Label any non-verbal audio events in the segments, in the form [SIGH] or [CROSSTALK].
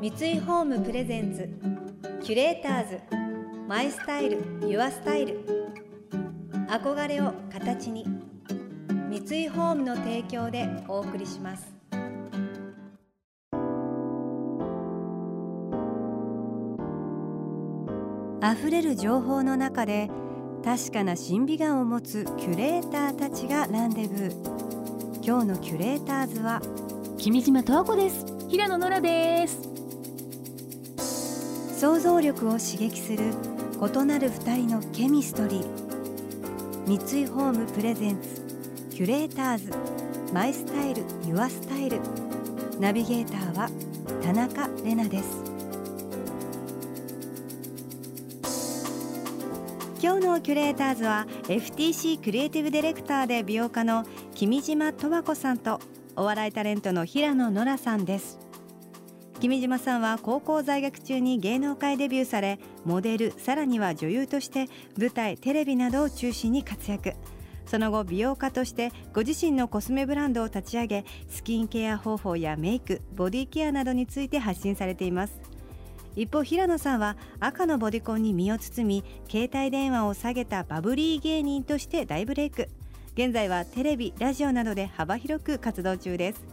三井ホームプレゼンツキュレーターズマイスタイルユアスタイル。憧れを形に三井ホームの提供でお送りします。溢れる情報の中で確かな審美眼を持つキュレーターたちがランデブー。今日のキュレーターズは君島十和子です。平野ノラです。想像力を刺激する異なる二人のケミストリー。三井ホームプレゼンツキュレーターズ。マイスタイルユアスタイル。ナビゲーターは田中れなです。今日のキュレーターズは FTC クリエイティブディレクターで美容家の君島十和子さんとお笑いタレントの平野ノラさんです。君島さんは高校在学中に芸能界デビューされモデルさらには女優として舞台テレビなどを中心に活躍。その後美容家としてご自身のコスメブランドを立ち上げスキンケア方法やメイクボディケアなどについて発信されています。一方平野さんは赤のボディコンに身を包み携帯電話を下げたバブリー芸人として大ブレイク。現在はテレビラジオなどで幅広く活動中です。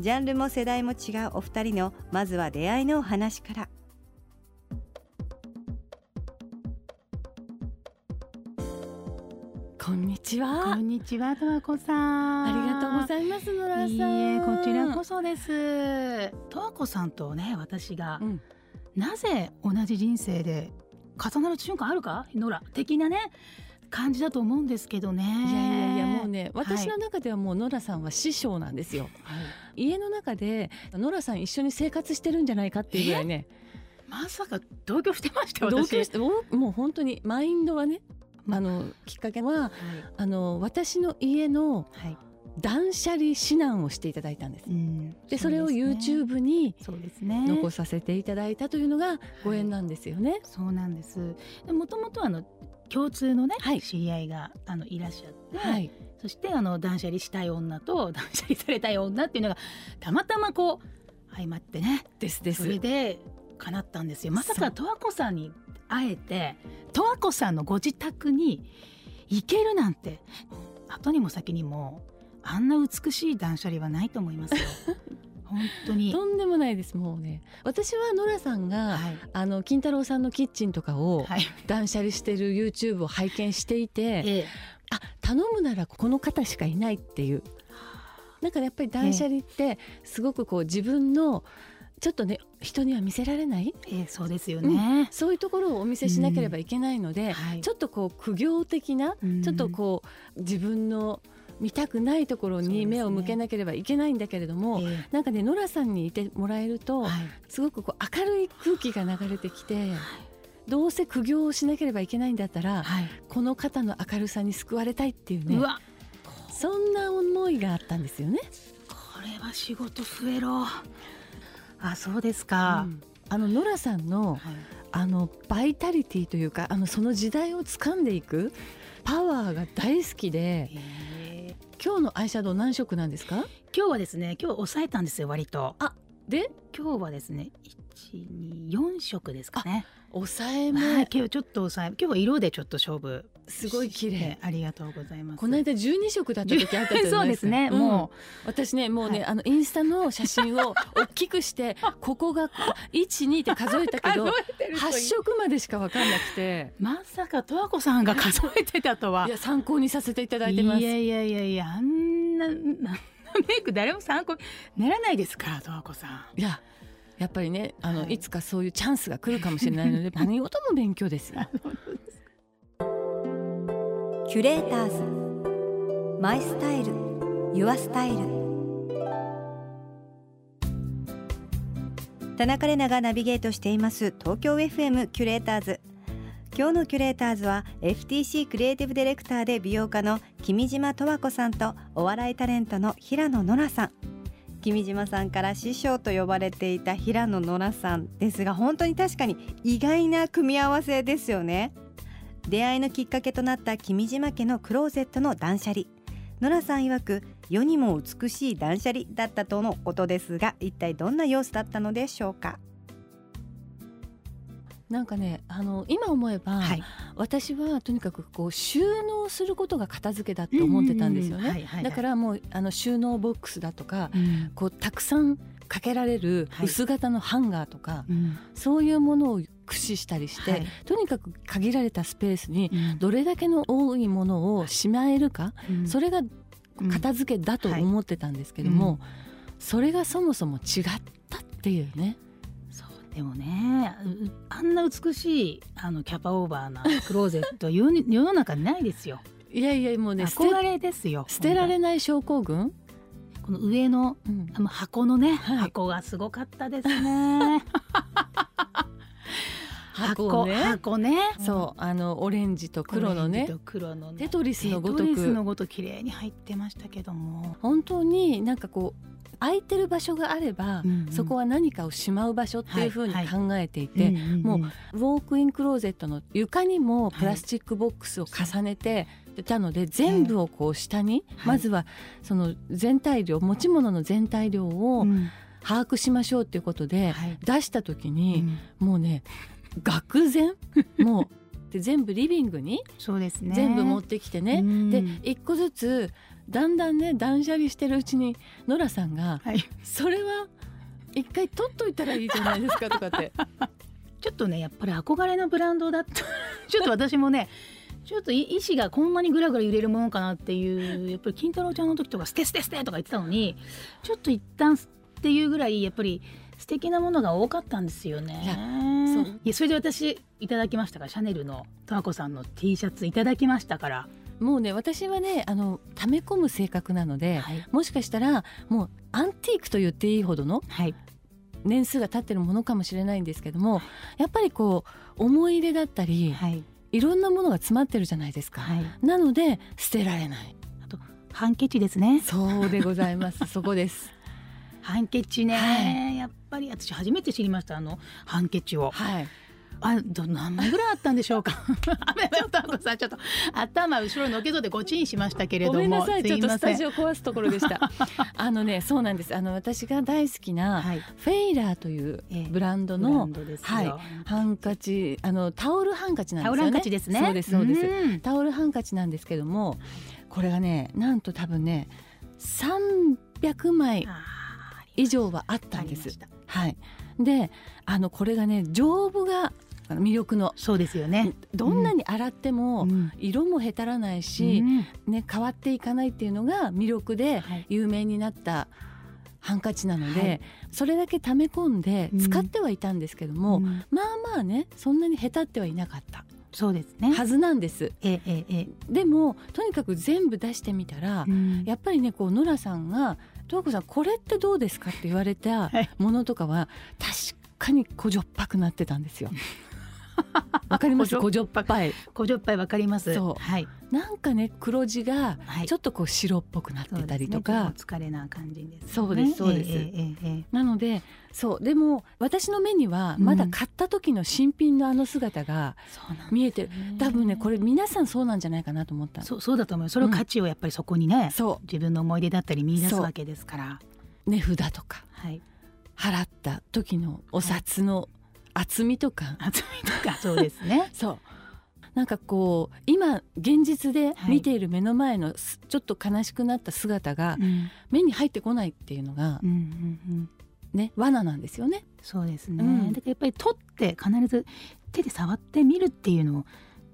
ジャンルも世代も違うお二人のまずは出会いのお話からこんにちはこんにちは、とわこさん。ありがとうございます野良さんいいえ、こちらこそです。とわこさんとね、私が、うんなぜ同じ人生で重なる瞬間あるか、ノラ的なね。感じだと思うんですけどね。いやいやいやもうねはい私の中ではもうノラさんは師匠なんですよはい家の中でノラさん一緒に生活してるんじゃないかっていうぐらいねまさか同居してました。同私居してもう本当にマインドはねあのきっかけははい。あの私の家のはい。断捨離指南をしていただいたんですうんでそれを YouTube に。残させていただいたというのがご縁なんですよね。そうなんです。もともとあの共通のね、はい。知り合いがあのいらっしゃって、はい、そしてあの断捨離したい女と [LAUGHS] 断捨離されたい女っていうのがたまたまこう相まってねですです。そ。れで叶ったんですよ。まさか十和子さんに会えて十和子さんのご自宅に行けるなんて後にも先にもあんな美しい断捨離はないと思いますよ [LAUGHS] 本当に。とんでもないですもうね。私はノラさんが、はい。あの金太郎さんのキッチンとかをはい。断捨離してる YouTube を拝見していて、ええ。あ頼むならこの方しかいないっていう。なんかやっぱり断捨離ってすごくこう自分のちょっとね人には見せられないええそうですよね、そういうところをお見せしなければいけないので、はい。ちょっとこう苦行的なうん。ちょっとこう自分の見たくないところに目を向けなければいけないんだけれども、えなんかねノラさんにいてもらえると、えはいすごくこう明るい空気が流れてきて、どうせ苦行をしなければいけないんだったら、はい。この方の明るさに救われたいっていうねうわ。そんな思いがあったんですよね。これは仕事増えろ。あそうですか、うん。あのノラさんのはい。あのバイタリティというかあのその時代を掴んでいくパワーが大好きでへえ今日のアイシャドウ何色なんですか？今日はですね今日抑えたんですよ割と。で？今日はですね124色ですかね。抑えめ、はい今日ちょっと抑え今日は色でちょっと勝負すごい綺麗。ありがとうございます。この間12色だった時あったじゃないです。か [LAUGHS] そうですね、ん。も私ねもうね、はい。あのインスタの写真を大きくして [LAUGHS] ここが12って数えたけどえて8色までしか分かんなくて。まさか十和子さんが数えてたとは。いや参考にさせていただいてます。いやいやいやいやあんななメイク誰も参考にならないですから十和子さん。いややっぱりねあの、はい。い、つかそういうチャンスが来るかもしれないので [LAUGHS] 何事も勉強ですよキュレーターズ。マイスタイル。ユアスタイル。田中れながナビゲートしています。東京 FM キュレーターズ。今日のキュレーターズは FTC クリエイティブディレクターで美容家の君島十和子さんとお笑いタレントの平野ノラさん。君島さんから師匠と呼ばれていた平野ノラさんですが本当に確かに意外な組み合わせですよね。出会いのきっかけとなった君島家のクローゼットの断捨離。ノラさん曰く世にも美しい断捨離だったとのことですが一体どんな様子だったのでしょうか？なんかねあの今思えば、はい。私はとにかくこう収納することが片付けだって思ってたんですよね。はいはい。だからもうあの収納ボックスだとかうん。こうたくさんかけられるはい。薄型のハンガーとか、うん。そういうものを駆使したりして、はい。とにかく限られたスペースにうん。どれだけの多いものをしまえるか、うん。それがうん。片付けだと思ってたんですけども、それがそもそも違ったっていうね。そうでもねうあんな美しいあのキャパオーバーなクローゼット世の中にないですよ。[LAUGHS] いやいやもうね捨て憧れですよ捨てられない症候群、この上のうん。箱のね、はい。箱がすごかったですね [LAUGHS] 箱ね。箱ね。そうあのオレンジと黒のね。黒のね。テトリスのごとテトリスのくごと綺麗に入ってましたけども、本当になんかこう空いてる場所があれば、うんうん。そこは何かをしまう場所っていうふうにはい考えていて、もうウォークインクローゼットの床にもプラスチックボックスを重ねてたので、全部をこう下に、はいまずはその全体量持ち物の全体量をうん。把握しましょうっていうことで、はい。出した時うに、ん。もうね愕然？[LAUGHS] もう。で全部リビングに？そうですね。全部持ってきてね、うん。で一個ずつだんだんね断捨離してるうちにノラさんがはい「それは一回取っといたらいいじゃないですか」とかって。[LAUGHS] ちょっとねやっぱり憧れのブランドだった。[LAUGHS] ちょっと私もねちょっとい意志がこんなにぐらぐら揺れるものかなっていうやっぱり金太郎ちゃんの時とか「捨て捨て捨て」とか言ってたのにちょっと一旦っていうぐらいやっぱり素敵なものが多かったんですよね。そう。やそれで私いただきましたか？らシャネルの十和子さんの T シャツいただきましたから、もうね私はねあの溜め込む性格なので、はい。もしかしたらもうアンティークと言っていいほどのはい。年数が経ってるものかもしれないんですけどもやっぱりこう思い入れだったり、はい。い、ろんなものが詰まってるじゃないですか。はい、なので捨てられない。ハンケチですね。そうでございます。そこですハンケチね、はやっぱり私初めて知りましたあのハンケチを。はいあど何枚ぐらいあったんでしょうか？あめめおたこさんちょっと頭後ろのけぞでごちんしましたけれども。ごめんなさいちょっとスタジオ。オ壊すところでした [LAUGHS] あのねそうなんですあの私が大好きなはい。フェイラーというええブランドのンドですよ。はいハンカチあのタオルハンカチなんですよねタオルハンカチですね。そうですそうですんタオルハンカチなんですけどもこれがねなんと多分ね300枚あ以上はあっーたんです。はい。であのこれがね丈夫が魅力のそうですよね。どんなに洗ってもうん。色もへたらないし、うん。ね、変わっていかないっていうのが魅力ではい。有名になったハンカチなので、はい。それだけ溜め込んでうん。使ってはいたんですけども、うん。まあまあねそんなにへたってはいなかったそうですね。はずなんです。ええええでもとにかく全部出してみたら、うん。やっぱりねこうノラさんが「十和子さんこれってどうですか?」って言われたはいものとかは確かにこじょっぱくなってたんですよ。[LAUGHS] わかります？ここじじょっぱい。こじょっぱいわかります。そう。はい。なんかね黒地がはい。ちょっとこう白っぽくなってたりとか、疲れな感じです、ね。そうですそうです。なのでそう。でも私の目にはまだ買った時の新品のあの姿が見えてる、多分ねこれれ皆さんそうなんじゃないかなと思ったそうそうだと思うよそれを価値をやっぱりそこにね、そ自分の思い出だったり見出すわけですから。う。値札とか。はい。払った時のお札の厚みとか、厚みとかそうですね。[LAUGHS] そうなんかこう今現実で見ている目の前のすちょっと悲しくなった姿がうん目に入ってこないっていうのがうんうんうん。ね罠なんですよね。そうですね。うんだからやっぱり取って必ず手で触ってみるっていうの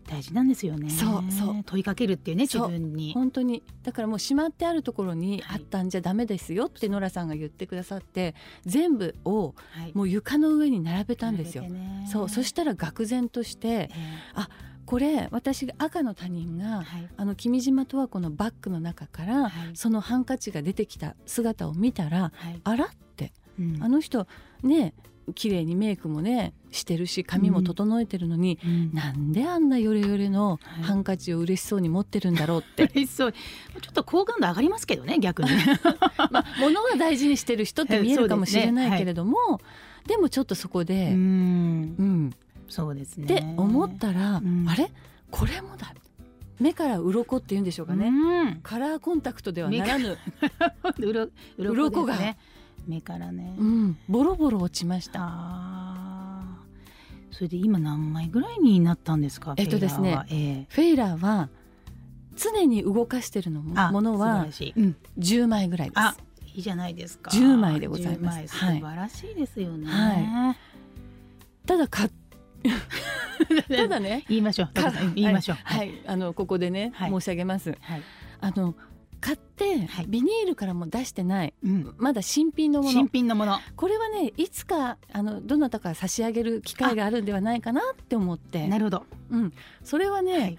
大事なんですよね。そうそう。問いかけるっていうね自分に。本当に。だからもうしまってあるところにはいあったんじゃダメですよってノラさんが言ってくださって全部をはい。もう床の上に並べたんですよ。並べてね。そう。そしたら愕然としてえこれ私が赤の他人えがはい。あの君島十和子のバッグの中からはい。そのハンカチが出てきた姿を見たらはい。あらって。うん。あの人ね綺麗にメイクもねしてるし髪も整えてるのに、うん。なんであんなヨレヨレのはい。ハンカチを嬉しそうに持ってるんだろうって、嬉しそう。ちょっと好感度上がりますけどね逆に。[LAUGHS] [LAUGHS] まあ、物が大事にしてる人って見えるかもしれないけれどもで,、もちょっとそこで、うん。うん。そうですね。って思ったら、うん。あれ？これもだ。目から鱗っていうんでしょうかね、うん。カラーコンタクトではならぬ、鱗。[LAUGHS] がね目からね、うん、ボロボロ落ちました。それで今何枚ぐらいになったんですか？えっとですね。フェイラーは。えフェイラーは常に動かしてるのものは素晴らしい、うん、10枚ぐらいです。あいいじゃないですか。10枚でございます。10枚。素はい。晴らしいですよね、はただか [LAUGHS] ただね。言いましょう。言いましょう。はい、はい。あのここでね、はい。申し上げます。はい。あの買って、はい。ビニールからも出してない。うん。まだ新品のもの。新品のもの。これはねいつかあのどなたか差し上げる機会があるんではないかなって思って。なるほど。うん、それはね、はい。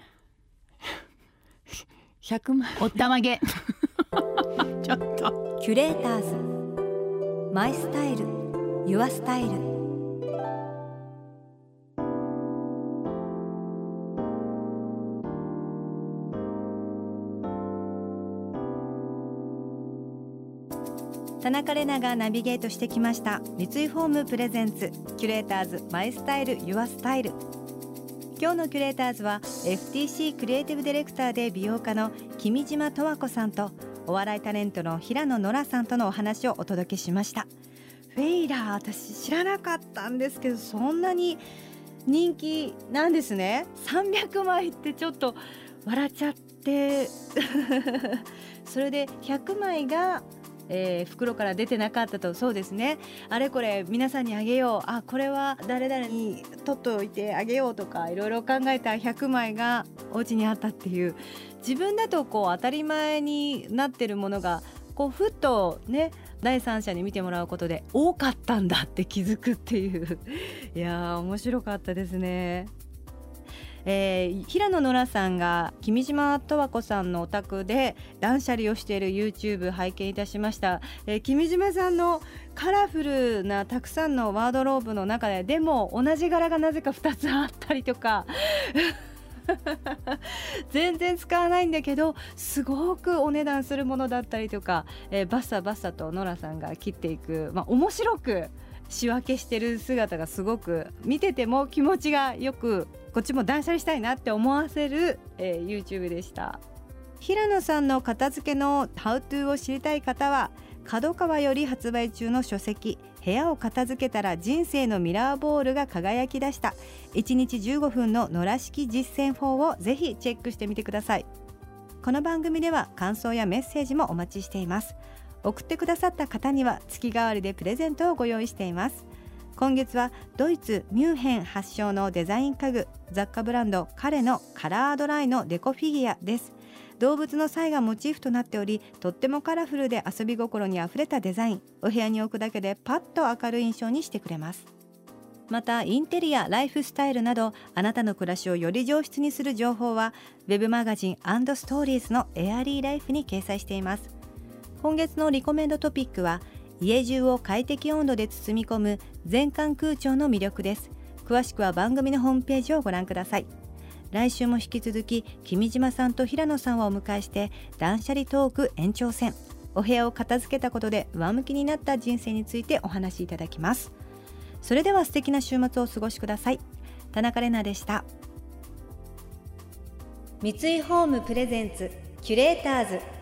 100万。おったまげ。[LAUGHS] ちょっと。キュレーターズ。 My Style。Your Style 田中れながナビゲートしてきました。三井ホーム presents キュレーターズ My Style Your Style。今日のキュレーターズは FTC クリエイティブディレクターで美容家の君島十和子さんとお笑いタレントの平野ノラさんとのお話をお届けしました。フェイラー私知らなかったんですけどそんなに人気なんですね。300枚ってちょっと笑っちゃって。[LAUGHS] それで100枚がえー袋から出てなかったと。そうですね。あれこれ皆さんにあげよう。あこれは誰々に取っておいてあげようとかいろいろ考えた。100枚がお家にあったっていう。自分だとこう当たり前になってるものがこうふっとね第三者に見てもらうことで多かったんだって気づくっていう。いや面白かったですね。えー平野ノラさんが君島十和子さんのお宅で断捨離をしている YouTube 拝見いたしました、えー君島さんのカラフルなたくさんのワードローブの中ででも同じ柄がなぜか2つあったりとか。[LAUGHS] 全然使わないんだけどすごくお値段するものだったりとか、えーバッサバッサとノラさんが切っていく、まあ、面白く仕分けしてる姿がすごく見てても気持ちがよくこっちも断捨離したいなって思わせる、えー YouTube でした。平野さんの片付けのハウトゥーを知りたい方は角川より発売中の書籍部屋を片付けたら人生のミラーボールが輝き出した。1日15分の野良式実践法をぜひチェックしてみてください。この番組では感想やメッセージもお待ちしています。送ってくださった方には月替わりでプレゼントをご用意しています。今月はドイツミュンヘン発祥のデザイン家具雑貨ブランドカレのカラードライのデコフィギュアです。動物の際がモチーフとなっておりとってもカラフルで遊び心にあふれたデザイン。お部屋に置くだけでパッと明るい印象にしてくれます。またインテリアライフスタイルなどあなたの暮らしをより上質にする情報はウェブマガジンストーリーズのエアリーライフに掲載しています。今月のリコメンドトピックは家中を快適温度で包み込む全館空調の魅力です。詳しくは番組のホームページをご覧ください。来週も引き続き君島さんと平野さんをお迎えして断捨離トーク延長戦。お部屋を片付けたことで上向きになった人生についてお話しいただきます。それでは素敵な週末をお過ごしください。田中れなでした。三井ホームプレゼンツキュレーターズ。